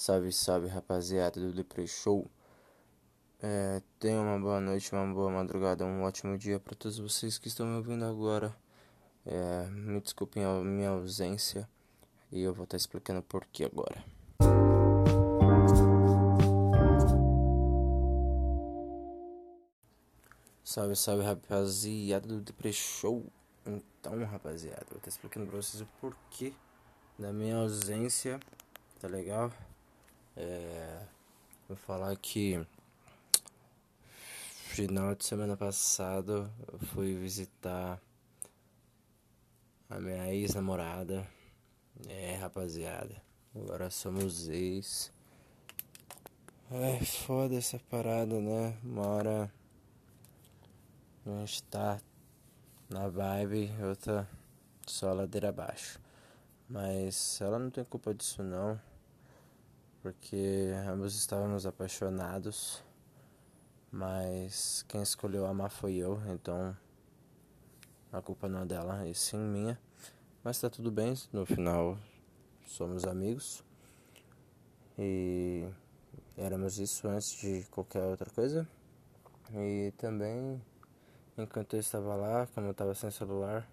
Salve, salve rapaziada do Depre Show. É, tenha uma boa noite, uma boa madrugada, um ótimo dia para todos vocês que estão me ouvindo agora. É, me desculpem a minha ausência e eu vou estar explicando por que agora. Salve, salve rapaziada do Depre Show. Então, rapaziada, vou estar explicando pra vocês o porquê da minha ausência, tá legal? É, vou falar que final de semana passado eu fui visitar a minha ex-namorada. É, rapaziada, agora somos ex. É foda essa parada, né? Uma hora a gente tá na vibe, outra só ladeira abaixo. Mas ela não tem culpa disso não porque ambos estávamos apaixonados, mas quem escolheu amar foi eu, então a culpa não é dela, e sim minha. Mas tá tudo bem, no final somos amigos e éramos isso antes de qualquer outra coisa. E também, enquanto eu estava lá, como eu estava sem celular,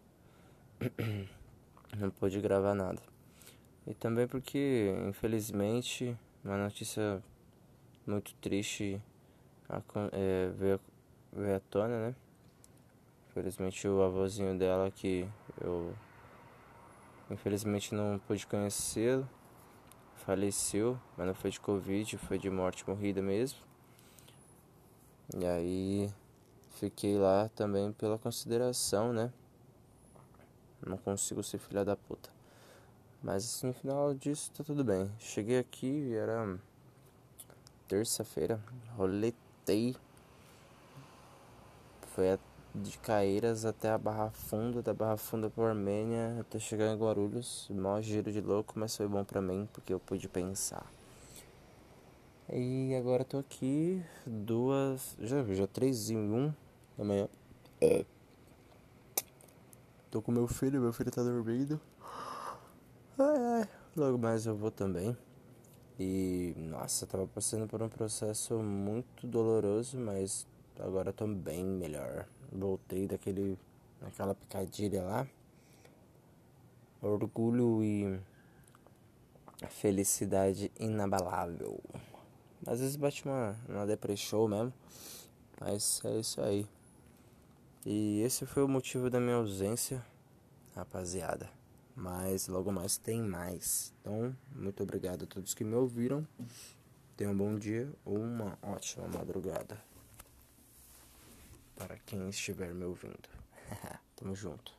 não pude gravar nada. E também porque, infelizmente, uma notícia muito triste é, veio, veio à tona, né? Infelizmente o avôzinho dela que eu infelizmente não pude conhecê-lo, faleceu, mas não foi de Covid, foi de morte morrida mesmo. E aí fiquei lá também pela consideração, né? Não consigo ser filha da puta. Mas no final disso tá tudo bem. Cheguei aqui, era terça-feira, roletei. Foi de Caeiras até a Barra Funda, da Barra Funda para Armênia, até chegar em Guarulhos. Mó giro de louco, mas foi bom pra mim porque eu pude pensar. E agora tô aqui, duas. Já, já três e um amanhã. É. Tô com meu filho, meu filho tá dormindo. Logo mais eu vou também. E nossa, tava passando por um processo muito doloroso, mas agora tô bem melhor. Voltei daquele daquela picadilha lá. Orgulho e felicidade inabalável. Às vezes bate uma, uma depressão mesmo, mas é isso aí. E esse foi o motivo da minha ausência, rapaziada. Mas logo mais tem mais. Então, muito obrigado a todos que me ouviram. Tenham um bom dia ou uma ótima madrugada. Para quem estiver me ouvindo. Tamo junto.